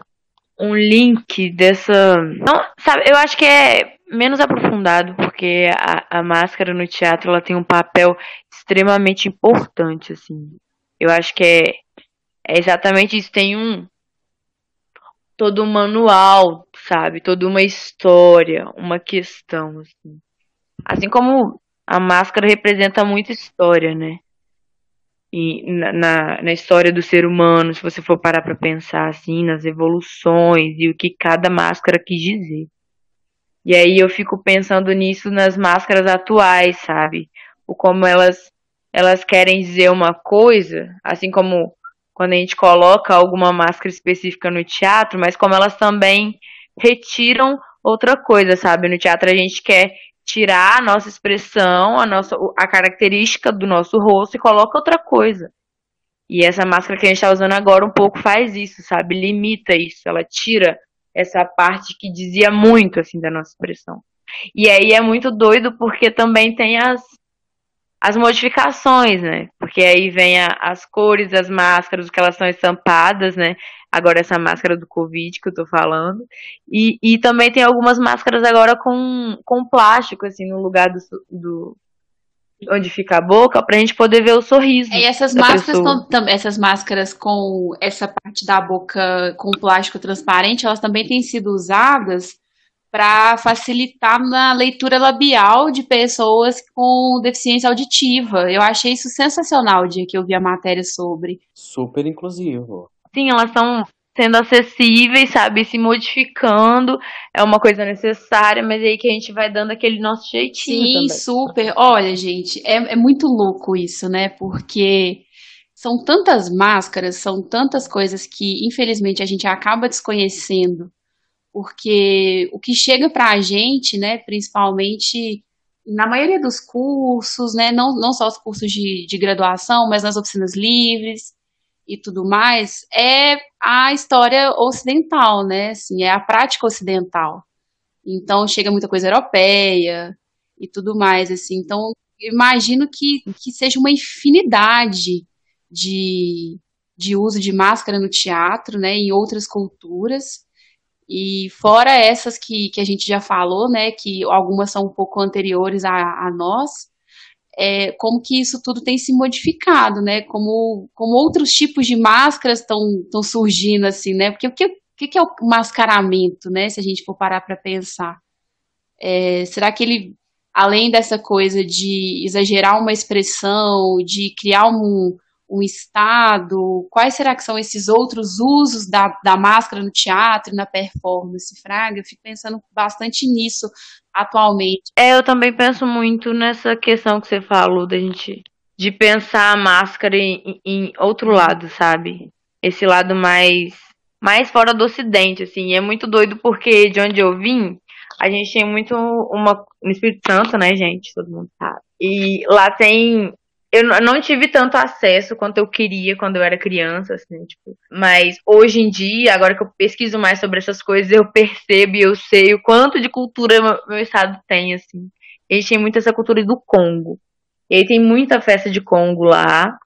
um link dessa. Não, sabe, eu acho que é menos aprofundado, porque a, a máscara no teatro ela tem um papel extremamente importante, assim. Eu acho que é, é exatamente isso. Tem um, todo um manual, sabe? Toda uma história, uma questão, assim. Assim como a máscara representa muita história, né? E na, na, na história do ser humano, se você for parar para pensar assim, nas evoluções e o que cada máscara quis dizer. E aí eu fico pensando nisso nas máscaras atuais, sabe? O como elas elas querem dizer uma coisa, assim como quando a gente coloca alguma máscara específica no teatro, mas como elas também retiram outra coisa, sabe? No teatro a gente quer tirar a nossa expressão, a nossa a característica do nosso rosto e coloca outra coisa. E essa máscara que a gente está usando agora um pouco faz isso, sabe? Limita isso, ela tira essa parte que dizia muito assim da nossa expressão. E aí é muito doido porque também tem as as modificações, né? Porque aí vem a, as cores das máscaras, que elas são estampadas, né? Agora essa máscara do Covid que eu tô falando. E, e também tem algumas máscaras agora com, com plástico, assim, no lugar do, do onde fica a boca, pra gente poder ver o sorriso. E essas máscaras, com, essas máscaras com essa parte da boca com plástico transparente, elas também têm sido usadas para facilitar na leitura labial de pessoas com deficiência auditiva. Eu achei isso sensacional o dia que eu vi a matéria sobre. Super inclusivo. Sim, elas estão sendo acessíveis, sabe, se modificando, é uma coisa necessária, mas é aí que a gente vai dando aquele nosso jeitinho Sim, também. super. Olha, gente, é, é muito louco isso, né? Porque são tantas máscaras, são tantas coisas que, infelizmente, a gente acaba desconhecendo, porque o que chega para a gente, né, principalmente na maioria dos cursos, né, não, não só os cursos de, de graduação, mas nas oficinas livres, e tudo mais, é a história ocidental, né? Assim, é a prática ocidental. Então chega muita coisa europeia e tudo mais, assim. Então imagino que, que seja uma infinidade de, de uso de máscara no teatro, né? Em outras culturas. E fora essas que, que a gente já falou, né? Que algumas são um pouco anteriores a, a nós é, como que isso tudo tem se modificado, né? Como, como outros tipos de máscaras estão surgindo, assim, né? Porque o que, que, que é o mascaramento, né? Se a gente for parar para pensar. É, será que ele, além dessa coisa de exagerar uma expressão, de criar um, um estado? Quais será que são esses outros usos da, da máscara no teatro e na performance, Fraga? Eu fico pensando bastante nisso atualmente. É, eu também penso muito nessa questão que você falou da gente de pensar a máscara em, em outro lado, sabe? Esse lado mais mais fora do ocidente, assim. É muito doido porque de onde eu vim, a gente tem muito uma no Espírito Santo, né, gente? Todo mundo sabe. E lá tem eu não tive tanto acesso quanto eu queria quando eu era criança, assim, tipo. Mas hoje em dia, agora que eu pesquiso mais sobre essas coisas, eu percebo e eu sei o quanto de cultura meu estado tem, assim. A gente tem muito essa cultura do Congo. E aí tem muita festa de Congo lá.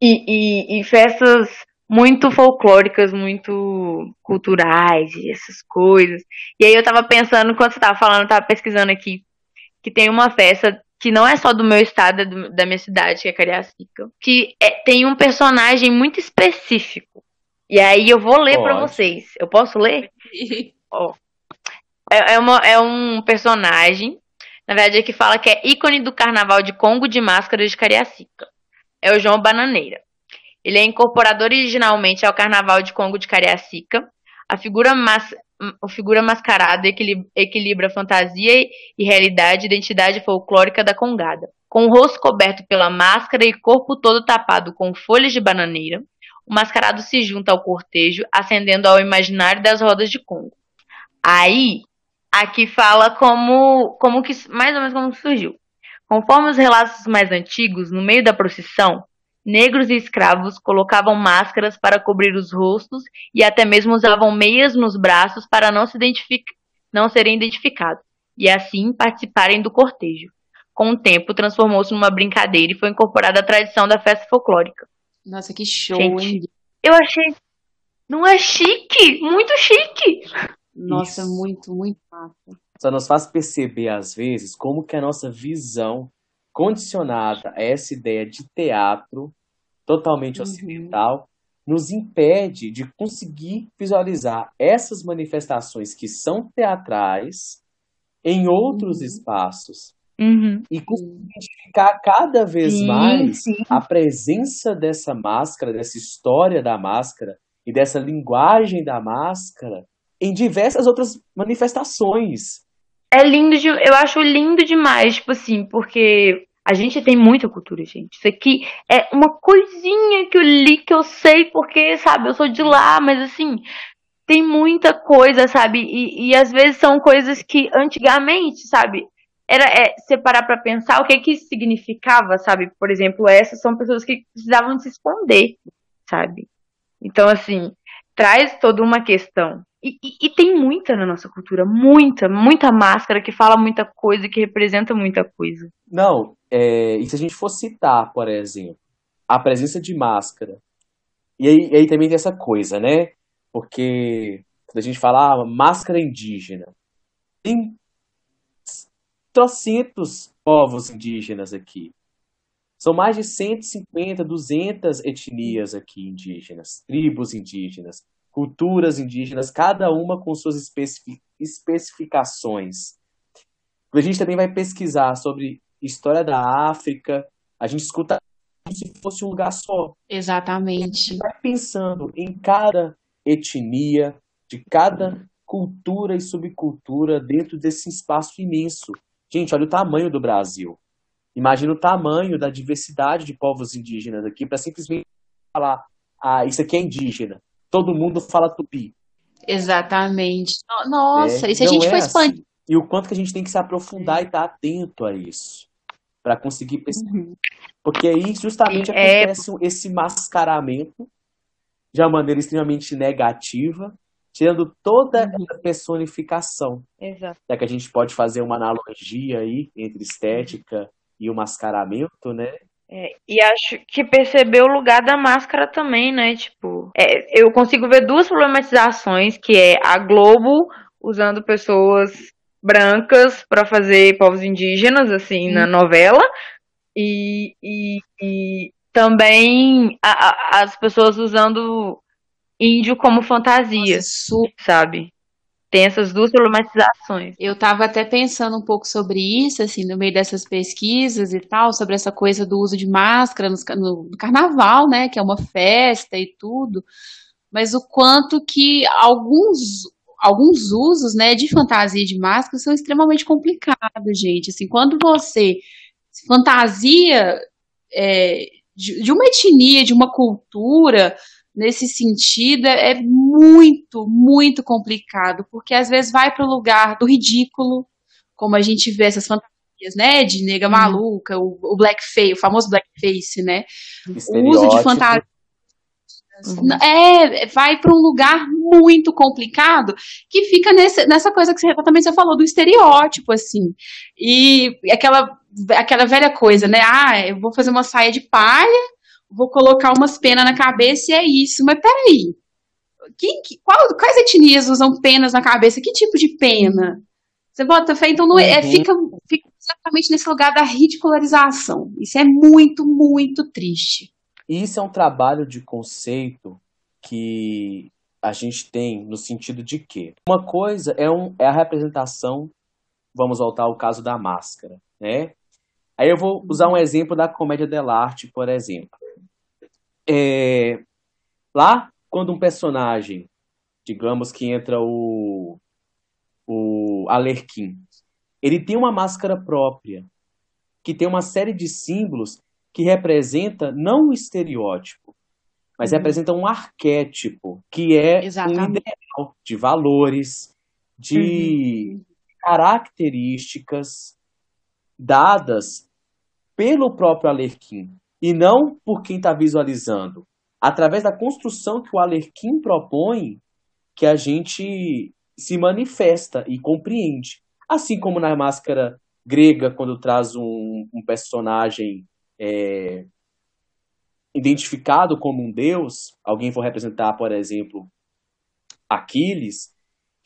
E, e, e festas muito folclóricas, muito culturais e essas coisas. E aí eu tava pensando, enquanto você tava falando, eu tava pesquisando aqui, que tem uma festa que não é só do meu estado, é do, da minha cidade, que é Cariacica, que é, tem um personagem muito específico. E aí eu vou ler para vocês. Eu posso ler? oh. é, é, uma, é um personagem, na verdade, é que fala que é ícone do carnaval de Congo de Máscara de Cariacica. É o João Bananeira. Ele é incorporado originalmente ao Carnaval de Congo de Cariacica. A figura mas, a figura mascarada equilibra fantasia e realidade, identidade folclórica da congada. Com o rosto coberto pela máscara e corpo todo tapado com folhas de bananeira, o mascarado se junta ao cortejo, ascendendo ao imaginário das rodas de Congo. Aí, aqui fala como, como que, mais ou menos como surgiu. Conforme os relatos mais antigos, no meio da procissão, Negros e escravos colocavam máscaras para cobrir os rostos e até mesmo usavam meias nos braços para não, se não serem identificados e assim participarem do cortejo. Com o tempo, transformou-se numa brincadeira e foi incorporada à tradição da festa folclórica. Nossa, que show, Gente, hein? Eu achei. Não é chique? Muito chique! Nossa, Isso. muito, muito massa. Só nos faz perceber, às vezes, como que a nossa visão condicionada a essa ideia de teatro totalmente uhum. ocidental, nos impede de conseguir visualizar essas manifestações que são teatrais em outros uhum. espaços. Uhum. E conseguir identificar cada vez sim, mais sim. a presença dessa máscara, dessa história da máscara e dessa linguagem da máscara em diversas outras manifestações. É lindo, de, eu acho lindo demais, tipo assim, porque a gente tem muita cultura, gente. Isso aqui é uma coisinha que eu li, que eu sei, porque, sabe, eu sou de lá, mas assim, tem muita coisa, sabe? E, e às vezes são coisas que antigamente, sabe? Era é, separar para pensar o que que isso significava, sabe? Por exemplo, essas são pessoas que precisavam se esconder, sabe? Então, assim, traz toda uma questão. E, e, e, tem muita na nossa cultura, muita, muita máscara que fala muita coisa, que representa muita coisa. Não, é, e se a gente for citar, por exemplo, a presença de máscara, e aí, e aí também tem essa coisa, né? Porque quando a gente fala ah, máscara indígena, tem trocentos povos indígenas aqui. São mais de 150, 200 etnias aqui indígenas, tribos indígenas, culturas indígenas, cada uma com suas especificações. A gente também vai pesquisar sobre história da África, a gente escuta como se fosse um lugar só. Exatamente. vai pensando em cada etnia, de cada cultura e subcultura dentro desse espaço imenso. Gente, olha o tamanho do Brasil. Imagina o tamanho da diversidade de povos indígenas aqui para simplesmente falar, ah, isso aqui é indígena. Todo mundo fala tupi. Exatamente. Nossa, é, e se a gente é for expandir. Assim. E o quanto que a gente tem que se aprofundar e estar tá atento a isso. Para conseguir perceber. Uhum. Porque aí justamente é... acontece esse mascaramento de uma maneira extremamente negativa, tirando toda uhum. essa personificação. Exato. Já que a gente pode fazer uma analogia aí entre estética e o mascaramento, né? É, e acho que perceber o lugar da máscara também, né? Tipo, é, eu consigo ver duas problematizações, que é a Globo usando pessoas brancas para fazer povos indígenas, assim, hum. na novela, e, e, e também a, a, as pessoas usando índio como fantasia, Nossa, sabe? Tem essas duas problematizações. Eu estava até pensando um pouco sobre isso, assim, no meio dessas pesquisas e tal, sobre essa coisa do uso de máscara no, no, carnaval, né, que é uma festa e tudo, mas o quanto que alguns alguns usos, né, de fantasia de máscara são extremamente complicados, gente. Assim, quando você fantasia é, de, de uma etnia, de uma cultura, nesse sentido é muito, muito complicado, porque às vezes vai para o lugar do ridículo, como a gente vê essas fantasias, né, de nega hum. maluca, o, o blackface, o famoso blackface, né, o uso de fantasia Uhum. É, vai para um lugar muito complicado que fica nesse, nessa coisa que você, também você falou do estereótipo, assim. E aquela, aquela velha coisa, né? Ah, eu vou fazer uma saia de palha, vou colocar umas penas na cabeça e é isso. Mas peraí. Que, que, qual, quais etnias usam penas na cabeça? Que tipo de pena? Você bota fé, então não é, é, uhum. fica, fica exatamente nesse lugar da ridicularização. Isso é muito, muito triste. Isso é um trabalho de conceito que a gente tem no sentido de que uma coisa é, um, é a representação, vamos voltar ao caso da máscara, né? Aí eu vou usar um exemplo da comédia dell'arte, por exemplo. É, lá, quando um personagem, digamos que entra o, o Alerquim, ele tem uma máscara própria, que tem uma série de símbolos que representa não um estereótipo, mas uhum. representa um arquétipo, que é Exatamente. um ideal de valores, de uhum. características dadas pelo próprio Alerquim e não por quem está visualizando. Através da construção que o Alerquim propõe, que a gente se manifesta e compreende. Assim como na máscara grega, quando traz um, um personagem é, identificado como um deus, alguém for representar, por exemplo, Aquiles,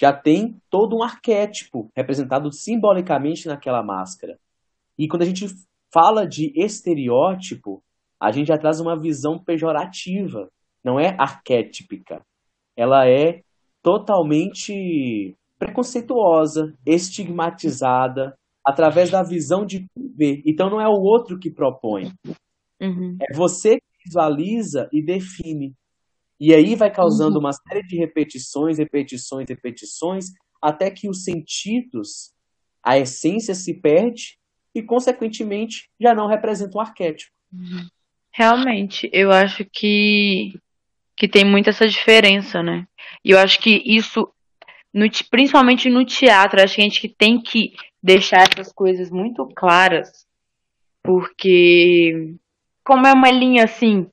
já tem todo um arquétipo representado simbolicamente naquela máscara. E quando a gente fala de estereótipo, a gente já traz uma visão pejorativa, não é arquétipica. Ela é totalmente preconceituosa, estigmatizada, através da visão de ver. Então não é o outro que propõe. Uhum. É você que visualiza e define. E aí vai causando uhum. uma série de repetições, repetições, repetições, até que os sentidos, a essência se perde e, consequentemente, já não representa um arquétipo. Realmente, eu acho que, que tem muito essa diferença, né? E eu acho que isso, no, principalmente no teatro, acho que a gente tem que deixar essas coisas muito claras, porque como é uma linha assim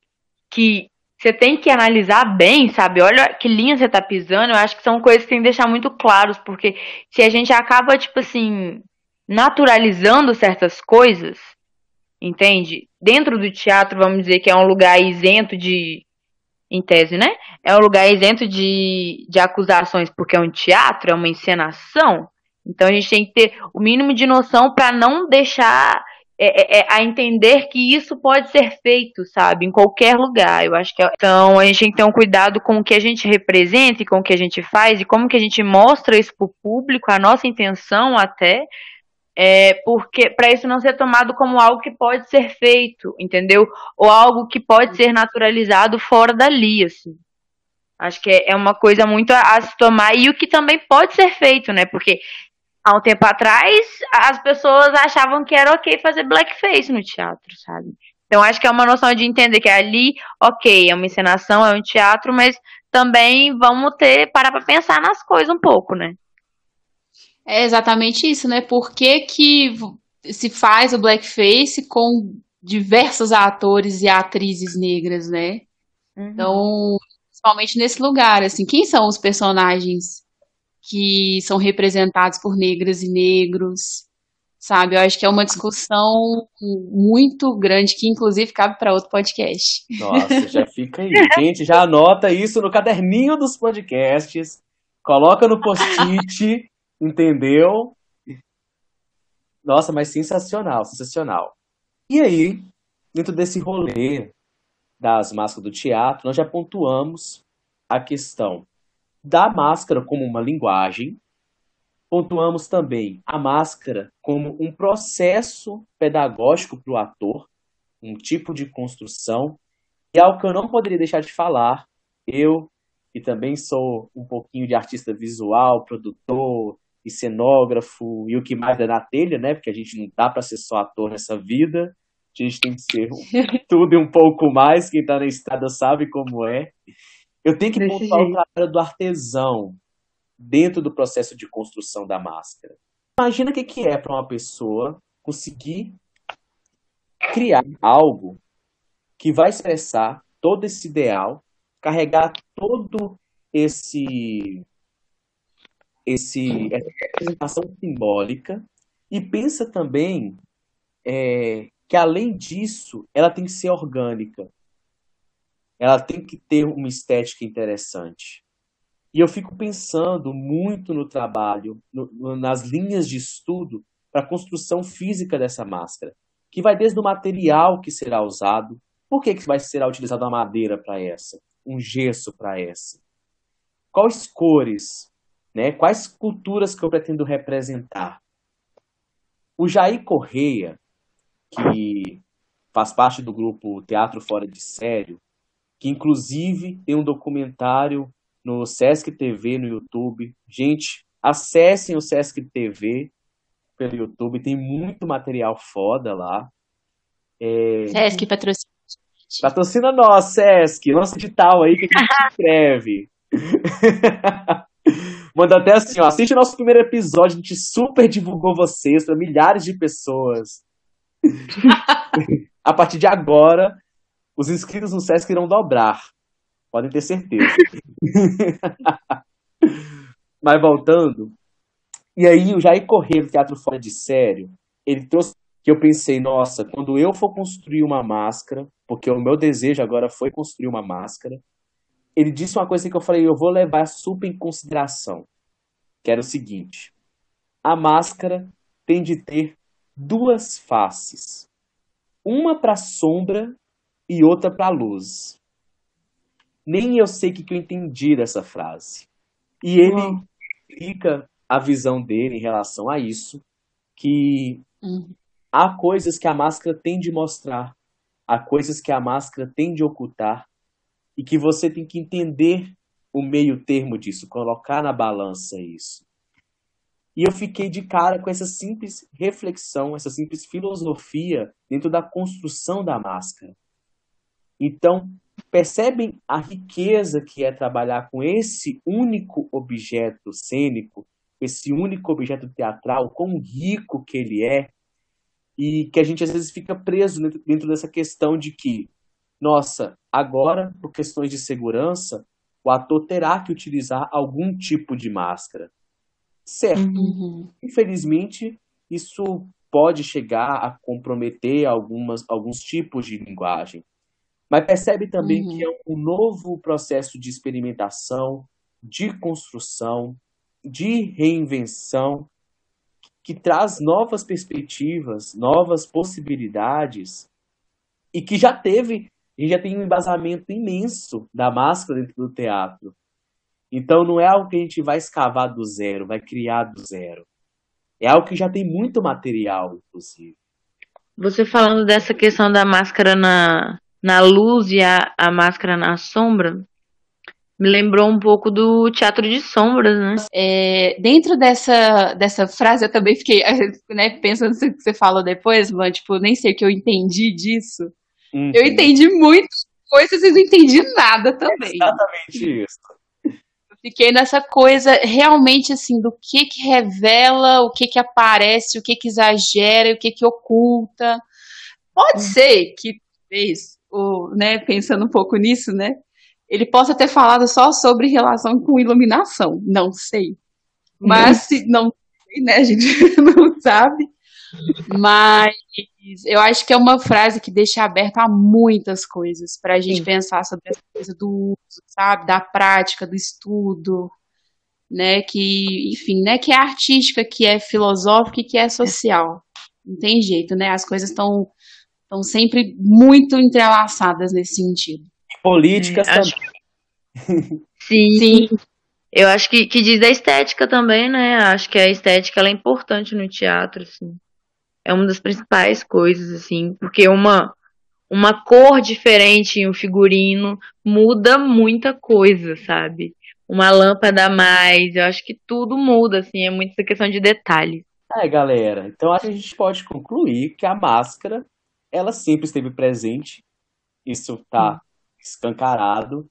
que você tem que analisar bem, sabe? Olha que linha você tá pisando, eu acho que são coisas que tem que deixar muito claros, porque se a gente acaba, tipo assim, naturalizando certas coisas, entende? Dentro do teatro, vamos dizer que é um lugar isento de. Em tese, né? É um lugar isento de, de acusações porque é um teatro, é uma encenação. Então a gente tem que ter o mínimo de noção para não deixar é, é, a entender que isso pode ser feito, sabe, em qualquer lugar. Eu acho que é, então a gente tem que ter um cuidado com o que a gente representa e com o que a gente faz e como que a gente mostra isso para o público, a nossa intenção até, é, porque para isso não ser tomado como algo que pode ser feito, entendeu? Ou algo que pode ser naturalizado fora dali, assim. Acho que é, é uma coisa muito a, a se tomar e o que também pode ser feito, né? Porque há um tempo atrás, as pessoas achavam que era ok fazer blackface no teatro, sabe? Então acho que é uma noção de entender que ali, ok, é uma encenação, é um teatro, mas também vamos ter parar para pensar nas coisas um pouco, né? É exatamente isso, né? Por que, que se faz o blackface com diversos atores e atrizes negras, né? Uhum. Então, principalmente nesse lugar, assim, quem são os personagens que são representados por negras e negros, sabe? Eu acho que é uma discussão muito grande que inclusive cabe para outro podcast. Nossa, já fica aí. Gente, já anota isso no caderninho dos podcasts, coloca no post-it, entendeu? Nossa, mas sensacional, sensacional. E aí, dentro desse rolê das máscaras do teatro, nós já pontuamos a questão da máscara como uma linguagem. Pontuamos também a máscara como um processo pedagógico para o ator, um tipo de construção. E algo que eu não poderia deixar de falar, eu, que também sou um pouquinho de artista visual, produtor e cenógrafo, e o que mais é na telha, né? Porque a gente não dá para ser só ator nessa vida. A gente tem que ser tudo e um pouco mais. Quem está na estrada sabe como é. Eu tenho que pontuar o trabalho do artesão dentro do processo de construção da máscara. Imagina o que, que é para uma pessoa conseguir criar algo que vai expressar todo esse ideal, carregar todo esse esse essa representação simbólica. E pensa também é, que além disso ela tem que ser orgânica. Ela tem que ter uma estética interessante. E eu fico pensando muito no trabalho, no, nas linhas de estudo para a construção física dessa máscara, que vai desde o material que será usado, por que, que vai ser utilizada uma madeira para essa, um gesso para essa, quais cores, né? quais culturas que eu pretendo representar. O Jair Correia, que faz parte do grupo Teatro Fora de Sério, que inclusive tem um documentário no Sesc TV, no YouTube. Gente, acessem o Sesc TV pelo YouTube, tem muito material foda lá. É... Sesc patrocina. Patrocina nós, Sesc, nosso digital aí que a gente se inscreve. Manda até assim, ó, assiste o nosso primeiro episódio, a gente super divulgou vocês para milhares de pessoas. a partir de agora, os inscritos no Sesc irão dobrar. Podem ter certeza. Mas voltando. E aí o Jair Correia do Teatro Fora de Sério, ele trouxe que eu pensei, nossa, quando eu for construir uma máscara, porque o meu desejo agora foi construir uma máscara, ele disse uma coisa que eu falei, eu vou levar super em consideração, que era o seguinte: a máscara tem de ter duas faces, uma para sombra e outra para a luz. Nem eu sei o que, que eu entendi dessa frase. E ele explica a visão dele em relação a isso, que uhum. há coisas que a máscara tem de mostrar, há coisas que a máscara tem de ocultar, e que você tem que entender o meio termo disso, colocar na balança isso. E eu fiquei de cara com essa simples reflexão, essa simples filosofia dentro da construção da máscara. Então, percebem a riqueza que é trabalhar com esse único objeto cênico, esse único objeto teatral, quão rico que ele é, e que a gente às vezes fica preso dentro dessa questão de que, nossa, agora, por questões de segurança, o ator terá que utilizar algum tipo de máscara. Certo. Uhum. Infelizmente, isso pode chegar a comprometer algumas, alguns tipos de linguagem. Mas percebe também uhum. que é um novo processo de experimentação, de construção, de reinvenção, que traz novas perspectivas, novas possibilidades e que já teve, já tem um embasamento imenso da máscara dentro do teatro. Então não é algo que a gente vai escavar do zero, vai criar do zero. É algo que já tem muito material, inclusive. Você falando dessa questão da máscara na, na luz e a, a máscara na sombra, me lembrou um pouco do teatro de sombras, né? É, dentro dessa, dessa frase, eu também fiquei né, pensando no que você falou depois, mano, tipo, nem sei o que eu entendi disso. Uhum. Eu entendi muitas coisas e não entendi nada também. exatamente isso. Eu fiquei nessa coisa realmente assim do que que revela, o que que aparece, o que que exagera, o que que oculta. Pode uhum. ser que talvez, né, pensando um pouco nisso, né, ele possa ter falado só sobre relação com iluminação, não sei. Mas se não sei, né, a gente não sabe. Mas eu acho que é uma frase que deixa aberta a muitas coisas para a gente Sim. pensar sobre essa coisa do uso, sabe, da prática, do estudo, né, que, enfim, né, que é artística, que é filosófica e que é social. Não tem jeito, né? As coisas estão estão sempre muito entrelaçadas nesse sentido. Políticas é, acho... também. Sim. Sim. Eu acho que, que diz da estética também, né? Acho que a estética ela é importante no teatro, assim é uma das principais coisas, assim, porque uma, uma cor diferente em um figurino muda muita coisa, sabe? Uma lâmpada a mais, eu acho que tudo muda, assim, é muito essa questão de detalhes. É, galera, então acho que a gente pode concluir que a máscara, ela sempre esteve presente, isso tá escancarado,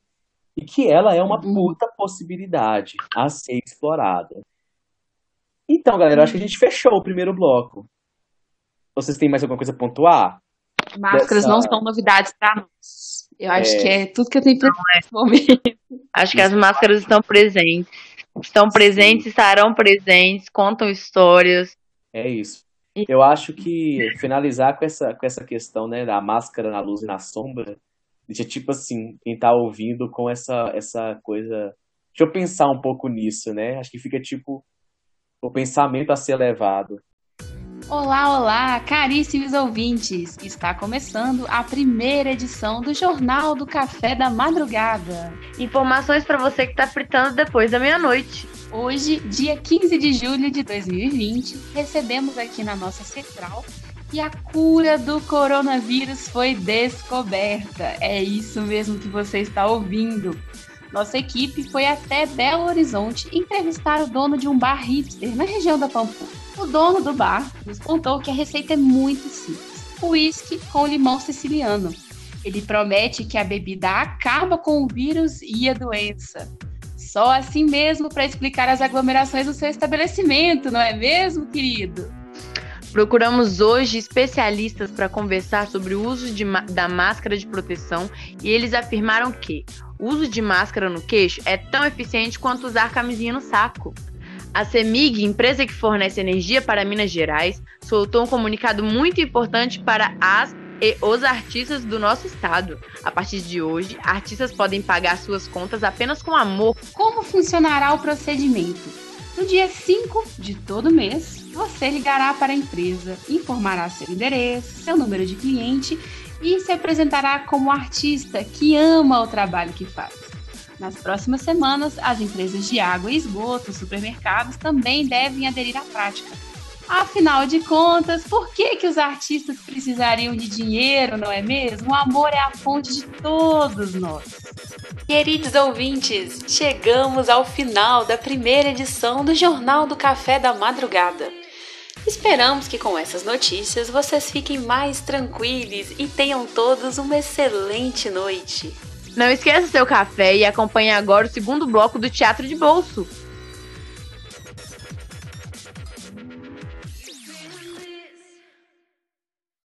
e que ela é uma uhum. puta possibilidade a ser explorada. Então, galera, acho que a gente fechou o primeiro bloco. Vocês têm mais alguma coisa a pontuar? Máscaras Dessa... não são novidades para nós. Eu acho é... que é tudo que eu tenho para nesse momento. Acho que as máscaras estão presentes. Estão presentes, Sim. estarão presentes, contam histórias. É isso. Eu acho que finalizar com essa, com essa questão, né, da máscara na luz e na sombra, deixa tipo assim, quem tá ouvindo com essa, essa coisa. Deixa eu pensar um pouco nisso, né? Acho que fica tipo o pensamento a ser levado. Olá, olá, caríssimos ouvintes! Está começando a primeira edição do Jornal do Café da Madrugada. Informações para você que está fritando depois da meia-noite. Hoje, dia 15 de julho de 2020, recebemos aqui na nossa central que a cura do coronavírus foi descoberta. É isso mesmo que você está ouvindo. Nossa equipe foi até Belo Horizonte entrevistar o dono de um bar hipster na região da Pampulha. O dono do bar nos contou que a receita é muito simples: uísque com limão siciliano. Ele promete que a bebida acaba com o vírus e a doença. Só assim mesmo para explicar as aglomerações do seu estabelecimento, não é mesmo, querido? Procuramos hoje especialistas para conversar sobre o uso de, da máscara de proteção e eles afirmaram que o uso de máscara no queixo é tão eficiente quanto usar camisinha no saco. A CEMIG, empresa que fornece energia para Minas Gerais, soltou um comunicado muito importante para as e os artistas do nosso estado. A partir de hoje, artistas podem pagar suas contas apenas com amor. Como funcionará o procedimento? No dia 5 de todo mês, você ligará para a empresa, informará seu endereço, seu número de cliente e se apresentará como artista que ama o trabalho que faz. Nas próximas semanas, as empresas de água e esgoto, supermercados também devem aderir à prática. Afinal de contas, por que, que os artistas precisariam de dinheiro, não é mesmo? O amor é a fonte de todos nós. Queridos ouvintes, chegamos ao final da primeira edição do Jornal do Café da Madrugada. Esperamos que com essas notícias vocês fiquem mais tranquilos e tenham todos uma excelente noite. Não esqueça seu café e acompanhe agora o segundo bloco do Teatro de Bolso.